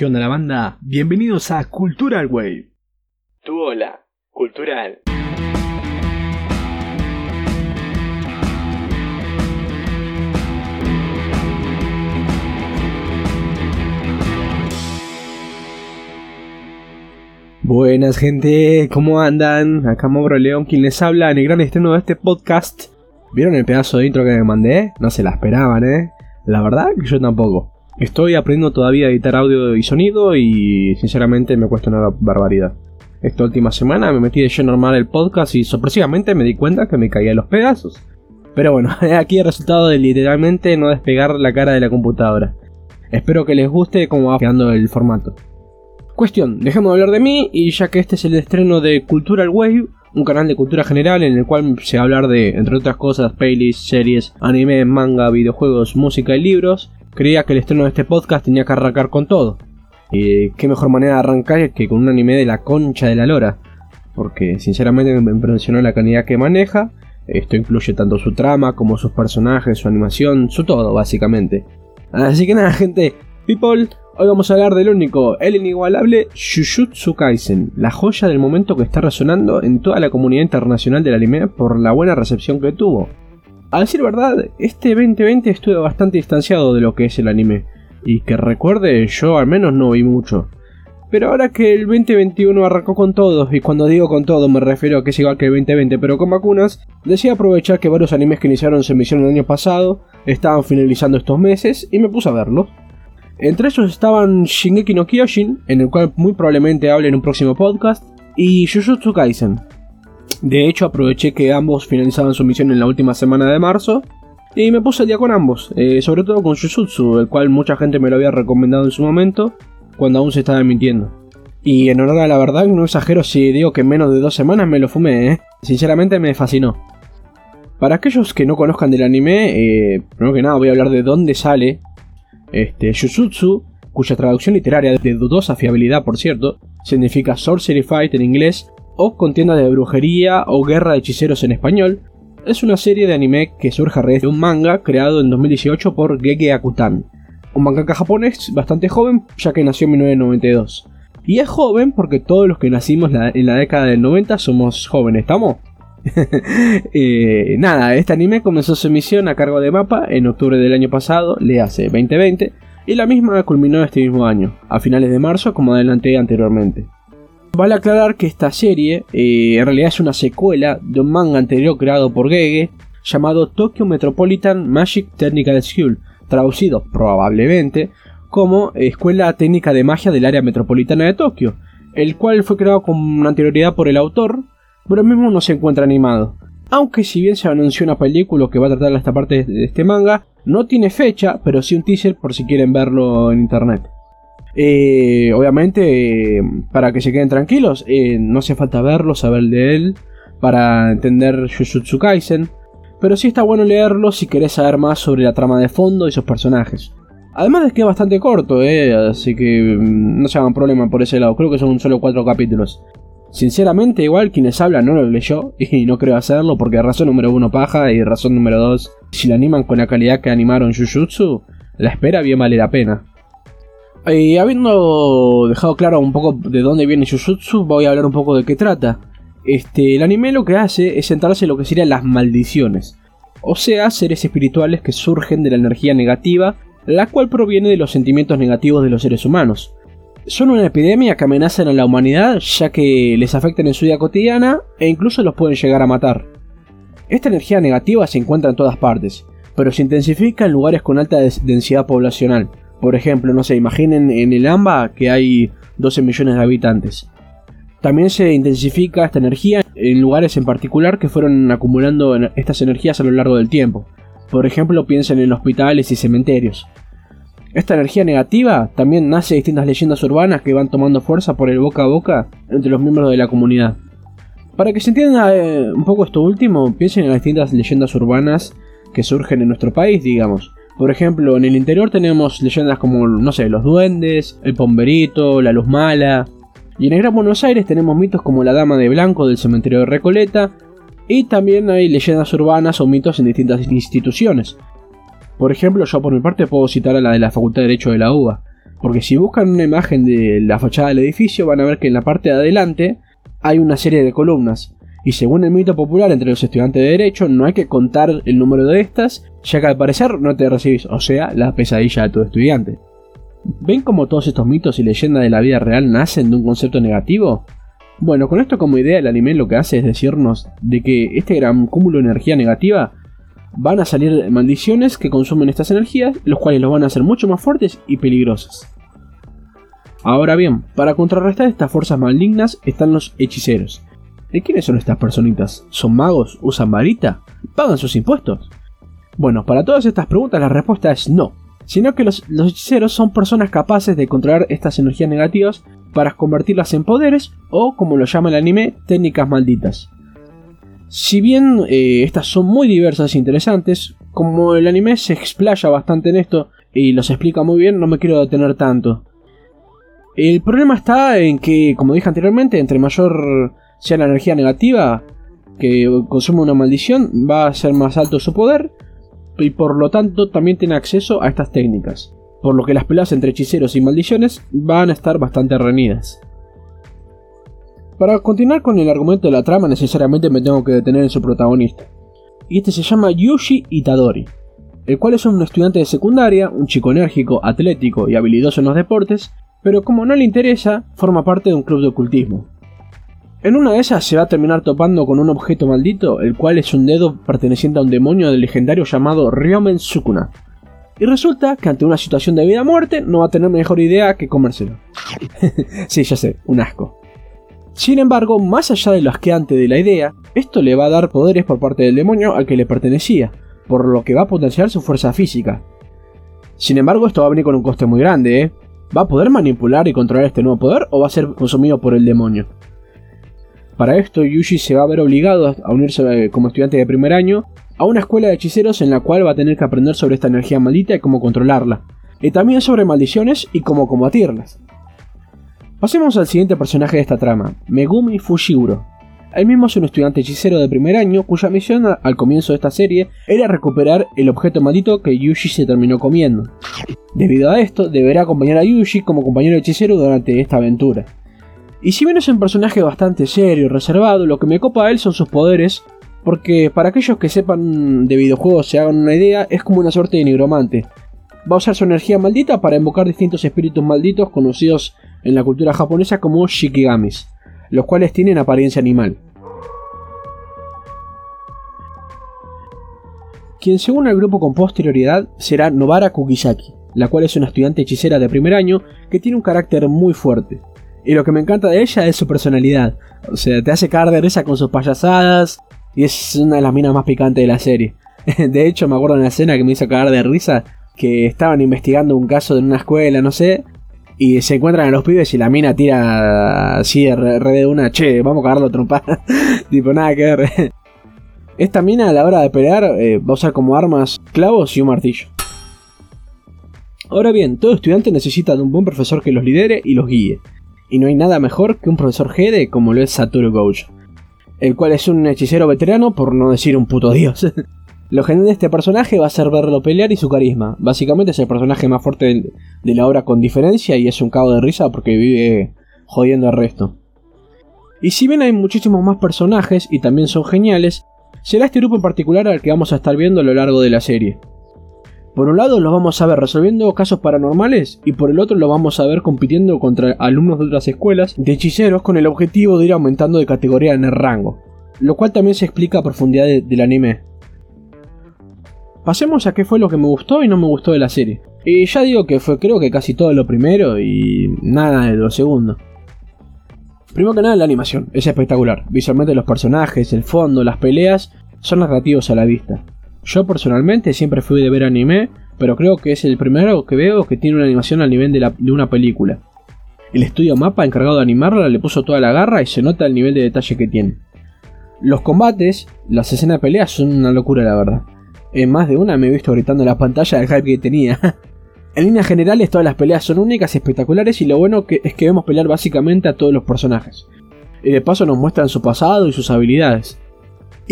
¿Qué onda la banda? Bienvenidos a Cultural Wave. Tu hola, cultural. Buenas gente, ¿cómo andan? Acá Mauro León quien les habla en el gran estreno de este podcast. ¿Vieron el pedazo de intro que me mandé? No se la esperaban, ¿eh? La verdad que yo tampoco. Estoy aprendiendo todavía a editar audio y sonido y sinceramente me cuesta una barbaridad. Esta última semana me metí de lleno normal el podcast y sorpresivamente me di cuenta que me caía los pedazos. Pero bueno, aquí el resultado de literalmente no despegar la cara de la computadora. Espero que les guste cómo va quedando el formato. Cuestión, dejemos de hablar de mí y ya que este es el estreno de Cultural Wave, un canal de cultura general en el cual se va a hablar de, entre otras cosas, playlists, series, anime, manga, videojuegos, música y libros, creía que el estreno de este podcast tenía que arrancar con todo. Y qué mejor manera de arrancar que con un anime de la concha de la lora, porque sinceramente me impresionó la calidad que maneja, esto incluye tanto su trama como sus personajes, su animación, su todo básicamente. Así que nada gente, people, Hoy vamos a hablar del único, el inigualable Jujutsu Kaisen, la joya del momento que está resonando en toda la comunidad internacional del anime por la buena recepción que tuvo. A decir verdad, este 2020 estuve bastante distanciado de lo que es el anime, y que recuerde yo al menos no vi mucho. Pero ahora que el 2021 arrancó con todo, y cuando digo con todo me refiero a que es igual que el 2020 pero con vacunas, decidí aprovechar que varios animes que iniciaron su emisión el año pasado estaban finalizando estos meses y me puse a verlos. Entre ellos estaban Shingeki no Kyojin, en el cual muy probablemente hable en un próximo podcast, y Jujutsu Kaisen. De hecho, aproveché que ambos finalizaban su misión en la última semana de marzo, y me puse al día con ambos, eh, sobre todo con Jujutsu, el cual mucha gente me lo había recomendado en su momento, cuando aún se estaba emitiendo. Y en honor a la verdad, no exagero si digo que en menos de dos semanas me lo fumé, ¿eh? Sinceramente me fascinó. Para aquellos que no conozcan del anime, eh, primero que nada voy a hablar de dónde sale este, Jujutsu, cuya traducción literaria de dudosa fiabilidad por cierto, significa Sorcery Fight en inglés, o contienda de brujería o guerra de hechiceros en español, es una serie de anime que surge a raíz de un manga creado en 2018 por Gege Akutan, un mangaka japonés bastante joven ya que nació en 1992. Y es joven porque todos los que nacimos en la década del 90 somos jóvenes, ¿estamos? Eh, nada, este anime comenzó su emisión a cargo de Mapa en octubre del año pasado, le hace 2020, y la misma culminó este mismo año, a finales de marzo como adelanté anteriormente. Vale aclarar que esta serie eh, en realidad es una secuela de un manga anterior creado por Gege llamado Tokyo Metropolitan Magic Technical School, traducido probablemente como Escuela Técnica de Magia del Área Metropolitana de Tokio, el cual fue creado con anterioridad por el autor pero mismo no se encuentra animado. Aunque si bien se anunció una película que va a tratar esta parte de este manga, no tiene fecha, pero sí un teaser por si quieren verlo en internet. Eh, obviamente, eh, para que se queden tranquilos, eh, no hace falta verlo, saber de él, para entender Jujutsu Kaisen, pero sí está bueno leerlo si querés saber más sobre la trama de fondo y sus personajes. Además de que es bastante corto, así que mm, no se hagan problema por ese lado, creo que son solo cuatro capítulos. Sinceramente, igual quienes hablan no lo leyó y no creo hacerlo porque razón número uno paja y razón número dos, si lo animan con la calidad que animaron Jujutsu, la espera bien vale la pena. Y habiendo dejado claro un poco de dónde viene Jujutsu, voy a hablar un poco de qué trata. Este, el anime lo que hace es centrarse en lo que serían las maldiciones, o sea, seres espirituales que surgen de la energía negativa, la cual proviene de los sentimientos negativos de los seres humanos son una epidemia que amenazan a la humanidad ya que les afectan en su vida cotidiana e incluso los pueden llegar a matar. Esta energía negativa se encuentra en todas partes, pero se intensifica en lugares con alta densidad poblacional. Por ejemplo, no sé, imaginen en el AMBA que hay 12 millones de habitantes. También se intensifica esta energía en lugares en particular que fueron acumulando estas energías a lo largo del tiempo. Por ejemplo, piensen en hospitales y cementerios. Esta energía negativa también nace de distintas leyendas urbanas que van tomando fuerza por el boca a boca entre los miembros de la comunidad. Para que se entienda eh, un poco esto último, piensen en las distintas leyendas urbanas que surgen en nuestro país, digamos. Por ejemplo, en el interior tenemos leyendas como, no sé, los duendes, el pomberito, la luz mala. Y en el Gran Buenos Aires tenemos mitos como la Dama de Blanco del cementerio de Recoleta. Y también hay leyendas urbanas o mitos en distintas instituciones, por ejemplo, yo por mi parte puedo citar a la de la Facultad de Derecho de la UBA, Porque si buscan una imagen de la fachada del edificio van a ver que en la parte de adelante hay una serie de columnas. Y según el mito popular entre los estudiantes de Derecho, no hay que contar el número de estas, ya que al parecer no te recibís, o sea, la pesadilla de tu estudiante. ¿Ven cómo todos estos mitos y leyendas de la vida real nacen de un concepto negativo? Bueno, con esto como idea el anime lo que hace es decirnos de que este gran cúmulo de energía negativa van a salir maldiciones que consumen estas energías, los cuales los van a hacer mucho más fuertes y peligrosas. Ahora bien, para contrarrestar estas fuerzas malignas están los hechiceros. ¿De quiénes son estas personitas? ¿Son magos? ¿Usan varita? ¿Pagan sus impuestos? Bueno, para todas estas preguntas la respuesta es no, sino que los, hechiceros son personas capaces de controlar estas energías negativas para convertirlas en poderes o, como lo llama el anime, técnicas malditas. Si bien eh, estas son muy diversas e interesantes, como el anime se explaya bastante en esto y los explica muy bien, no me quiero detener tanto. El problema está en que, como dije anteriormente, entre mayor sea la energía negativa que consume una maldición, va a ser más alto su poder y por lo tanto también tiene acceso a estas técnicas. Por lo que las peleas entre hechiceros y maldiciones van a estar bastante reñidas. Para continuar con el argumento de la trama necesariamente me tengo que detener en su protagonista. Y este se llama Yushi Itadori, el cual es un estudiante de secundaria, un chico enérgico, atlético y habilidoso en los deportes, pero como no le interesa, forma parte de un club de ocultismo. En una de esas se va a terminar topando con un objeto maldito, el cual es un dedo perteneciente a un demonio del legendario llamado Ryomen Sukuna. Y resulta que ante una situación de vida o muerte no va a tener mejor idea que comérselo. sí, ya sé, un asco. Sin embargo, más allá de lo asqueante de la idea, esto le va a dar poderes por parte del demonio al que le pertenecía, por lo que va a potenciar su fuerza física. Sin embargo, esto va a venir con un coste muy grande, ¿eh? ¿Va a poder manipular y controlar este nuevo poder o va a ser consumido por el demonio? Para esto, Yuji se va a ver obligado a unirse eh, como estudiante de primer año a una escuela de hechiceros en la cual va a tener que aprender sobre esta energía maldita y cómo controlarla, y también sobre maldiciones y cómo combatirlas. Pasemos al siguiente personaje de esta trama, Megumi Fushiguro. Él mismo es un estudiante hechicero de primer año cuya misión al comienzo de esta serie era recuperar el objeto maldito que Yuji se terminó comiendo. Debido a esto, deberá acompañar a Yuji como compañero hechicero durante esta aventura. Y si bien es un personaje bastante serio y reservado, lo que me copa a él son sus poderes, porque para aquellos que sepan de videojuegos se hagan una idea, es como una suerte de nigromante. Va a usar su energía maldita para invocar distintos espíritus malditos conocidos en la cultura japonesa como shikigamis, los cuales tienen apariencia animal. Quien según el grupo con posterioridad será Nobara Kukisaki, la cual es una estudiante hechicera de primer año que tiene un carácter muy fuerte. Y lo que me encanta de ella es su personalidad. O sea, te hace caer de risa con sus payasadas. Y es una de las minas más picantes de la serie. De hecho, me acuerdo de una escena que me hizo caer de risa. Que estaban investigando un caso en una escuela, no sé. Y se encuentran a los pibes y la mina tira así re, de una, che, vamos a cagarlo trompada. tipo, nada que ver. Esta mina a la hora de pelear eh, va a usar como armas clavos y un martillo. Ahora bien, todo estudiante necesita de un buen profesor que los lidere y los guíe y no hay nada mejor que un profesor Gede como lo es Satoru Gouge, el cual es un hechicero veterano por no decir un puto dios. lo genial de este personaje va a ser verlo pelear y su carisma. Básicamente es el personaje más fuerte de la obra con diferencia y es un cabo de risa porque vive jodiendo al resto. Y si bien hay muchísimos más personajes y también son geniales, será este grupo en particular al que vamos a estar viendo a lo largo de la serie. Por un lado los vamos a ver resolviendo casos paranormales y por el otro lo vamos a ver compitiendo contra alumnos de otras escuelas de hechiceros con el objetivo de ir aumentando de categoría en el rango, lo cual también se explica a profundidad del anime. Pasemos a qué fue lo que me gustó y no me gustó de la serie. Y ya digo que fue creo que casi todo lo primero y nada de lo segundo. Primero que nada la animación, es espectacular. Visualmente los personajes, el fondo, las peleas son narrativos a la vista. Yo personalmente siempre fui de ver anime, pero creo que es el primero que veo que tiene una animación al nivel de, una película. El estudio Mapa encargado de animarla le puso toda la garra y se nota el nivel de detalle que tiene. Los combates, las escenas de peleas son una locura la verdad. En más de una me he visto gritando en la pantalla del hype que tenía. en líneas generales todas las peleas son únicas y espectaculares y lo bueno que es que vemos pelear básicamente a todos los personajes. Y de paso nos muestran su pasado y sus habilidades.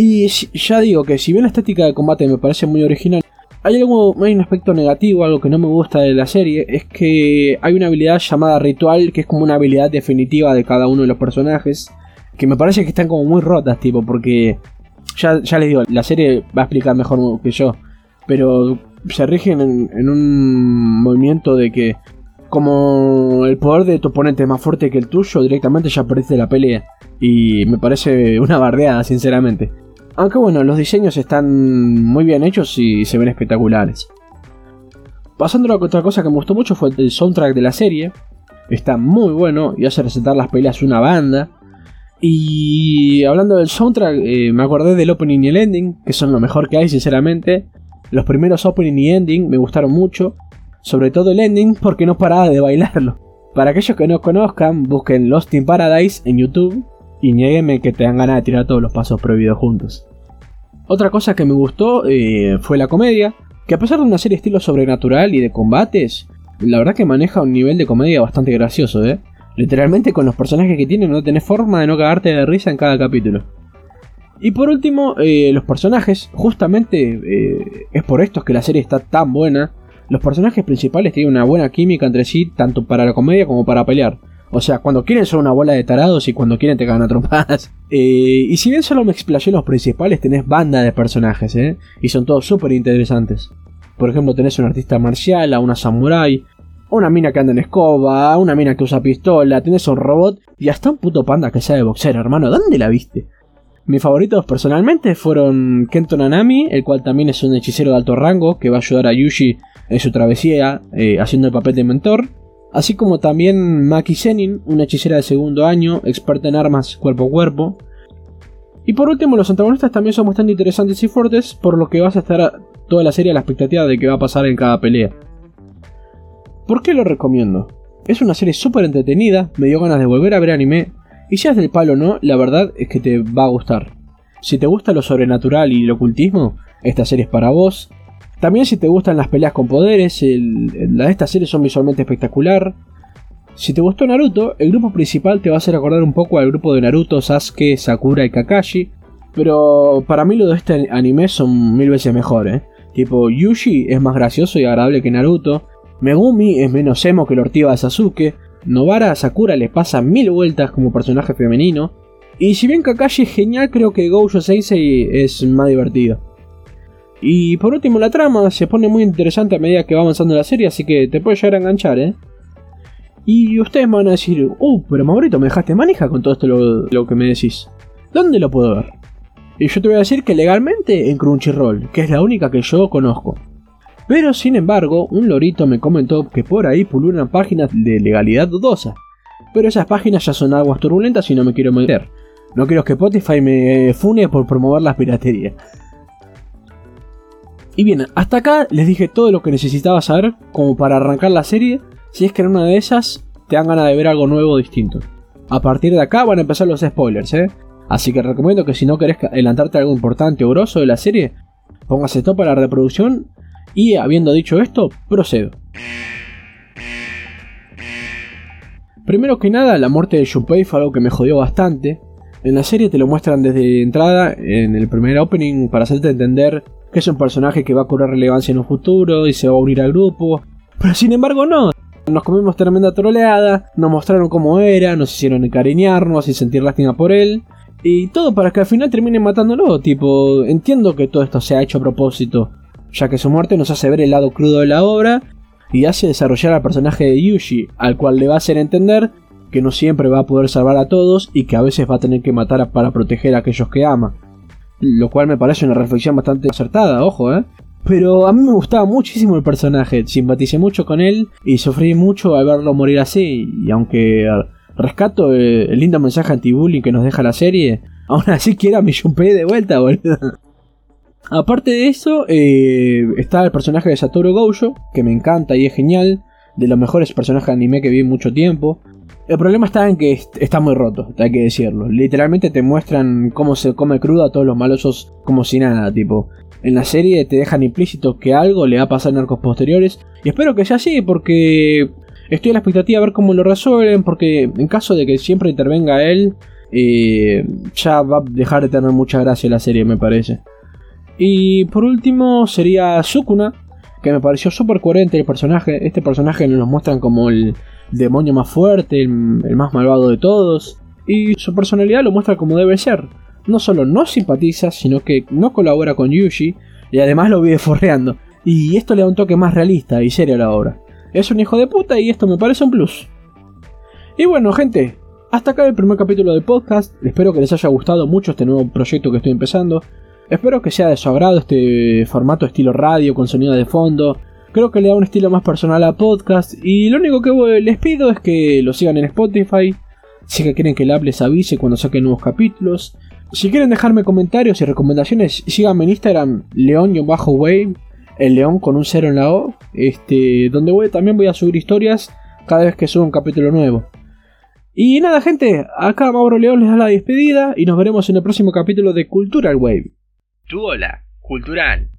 Y ya digo que si bien la estética de combate me parece muy original, Hay, algo, hay un aspecto negativo, algo que no me gusta de la serie, es que hay una habilidad llamada ritual, que es como una habilidad definitiva de cada uno de los personajes, que me parece que están como muy rotas, tipo, porque ya, ya les digo, la serie va a explicar mejor que yo, pero se rigen en, un movimiento de que como el poder de tu oponente es más fuerte que el tuyo, directamente ya perdiste la pelea. Y me parece una bardeada, sinceramente. Aunque bueno, los diseños están muy bien hechos y se ven espectaculares. Pasando a otra cosa que me gustó mucho fue el soundtrack de la serie. Está muy bueno y hace resaltar las peleas una banda. Y hablando del soundtrack, eh, me acordé del opening y el ending, que son lo mejor que hay, sinceramente. Los primeros opening y ending me gustaron mucho, sobre todo el ending porque no paraba de bailarlo. Para aquellos que no conozcan, busquen Lost in Paradise en YouTube y nieguenme que te dan ganas de tirar todos los pasos prohibidos juntos. Otra cosa que me gustó eh, fue la comedia, que a pesar de una serie estilo sobrenatural y de combates, la verdad que maneja un nivel de comedia bastante gracioso, ¿eh? Literalmente con los personajes que tiene no tenés forma de no cagarte de risa en cada capítulo. Y por último, eh, los personajes, justamente eh, es por esto que la serie está tan buena. Los personajes principales tienen una buena química entre sí, tanto para la comedia como para pelear. O sea, cuando quieren son una bola de tarados y cuando quieren te cagan a. Eh, y si bien solo me explayé los principales, tenés banda de personajes, ¿eh? Y son todos súper interesantes. Por ejemplo, tenés un artista marcial, a una samurai, una mina que anda en escoba, una mina que usa pistola, tenés un robot y hasta un puto panda que sabe boxear, hermano. ¿Dónde la viste? Mis favoritos personalmente fueron Kento Nanami, el cual también es un hechicero de alto rango que va a ayudar a Yushi en su travesía eh, haciendo el papel de mentor. Así como también Maki Zenin, una hechicera de segundo año, experta en armas cuerpo a cuerpo. Y por último, los antagonistas también son bastante interesantes y fuertes, por lo que vas a estar toda la serie a la expectativa de qué va a pasar en cada pelea. ¿Por qué lo recomiendo? Es una serie súper entretenida, me dio ganas de volver a ver anime, y si es del palo o no, la verdad es que te va a gustar. Si te gusta lo sobrenatural y el ocultismo, esta serie es para vos. También si te gustan las peleas con poderes, las de esta serie son visualmente espectacular. Si te gustó Naruto, el grupo principal te va a hacer acordar un poco al grupo de Naruto, Sasuke, Sakura y Kakashi. Pero para mí lo de este anime son mil veces mejor, ¿eh? Tipo, Yushi es más gracioso y agradable que Naruto. Megumi es menos emo que el ortiva de Sasuke. Novara a Sakura le pasa mil vueltas como personaje femenino. Y si bien Kakashi es genial, creo que Gojo Sensei es más divertido. Y por último, la trama se pone muy interesante a medida que va avanzando la serie, así que te puede llegar a enganchar, ¿eh? Y ustedes van a decir, uh, pero Maurito, me dejaste manija con todo esto lo que me decís. ¿Dónde lo puedo ver? Y yo te voy a decir que legalmente en Crunchyroll, que es la única que yo conozco. Pero sin embargo, un lorito me comentó que por ahí pululan páginas de legalidad dudosa. Pero esas páginas ya son aguas turbulentas y no me quiero meter. No quiero que Spotify me fune por promover la piratería. Y bien, hasta acá les dije todo lo que necesitaba saber como para arrancar la serie. Si es que en una de esas te dan ganas de ver algo nuevo o distinto. A partir de acá van a empezar los spoilers, ¿eh? Así que recomiendo que si no querés adelantarte algo importante o grosso de la serie, pongas stop para la reproducción y habiendo dicho esto, procedo. Primero que nada, la muerte de Junpei fue algo que me jodió bastante. En la serie te lo muestran desde entrada, en el primer opening, para hacerte entender que es un personaje que va a cobrar relevancia en un futuro y se va a unir al grupo. Pero sin embargo no. Nos comimos tremenda troleada, nos mostraron cómo era, nos hicieron encariñarnos y sentir lástima por él. Y todo para que al final terminen matándolo. Tipo, entiendo que todo esto se ha hecho a propósito ya que su muerte nos hace ver el lado crudo de la obra y hace desarrollar al personaje de Yushi, al cual le va a hacer entender que no siempre va a poder salvar a todos y que a veces va a tener que matar para proteger a aquellos que ama. Lo cual me parece una reflexión bastante acertada, ojo, ¿eh? Pero a mí me gustaba muchísimo el personaje, simpaticé mucho con él y sufrí mucho al verlo morir así. Y aunque rescato el, lindo mensaje anti-bullying que nos deja la serie, aún así quiero a mi de vuelta, boludo. Aparte de eso, eh, está el personaje de Satoru Gojo, que me encanta y es genial, de los mejores personajes de anime que vi en mucho tiempo. El problema está en que está muy roto, hay que decirlo. Literalmente te muestran cómo se come crudo a todos los malosos como si nada, tipo. En la serie te dejan implícito que algo le va a pasar en arcos posteriores. Y espero que sea así, porque estoy a la expectativa a ver cómo lo resuelven, porque en caso de que siempre intervenga él, eh, ya va a dejar de tener mucha gracia la serie, me parece. Y por último sería Sukuna, que me pareció súper coherente el personaje. Este personaje nos muestran como el demonio más fuerte, el, más malvado de todos. Y su personalidad lo muestra como debe ser. No solo no simpatiza, sino que no colabora con Yuji y además lo vive forreando. Y esto le da un toque más realista y serio a la obra. Es un hijo de puta y esto me parece un plus. Y bueno, gente, hasta acá el primer capítulo del podcast. Espero que les haya gustado mucho este nuevo proyecto que estoy empezando. Espero que sea de su agrado este formato estilo radio con sonido de fondo. Creo que le da un estilo más personal a podcast. Y lo único que les pido es que lo sigan en Spotify. Si quieren que el app les avise cuando saquen nuevos capítulos. Si quieren dejarme comentarios y recomendaciones, síganme en Instagram, león-wave, el león con un cero en la O, este, donde voy, también voy a subir historias cada vez que suba un capítulo nuevo. Y nada, gente, acá Mauro León les da la despedida y nos veremos en el próximo capítulo de Cultural Wave. Tu hola, cultural.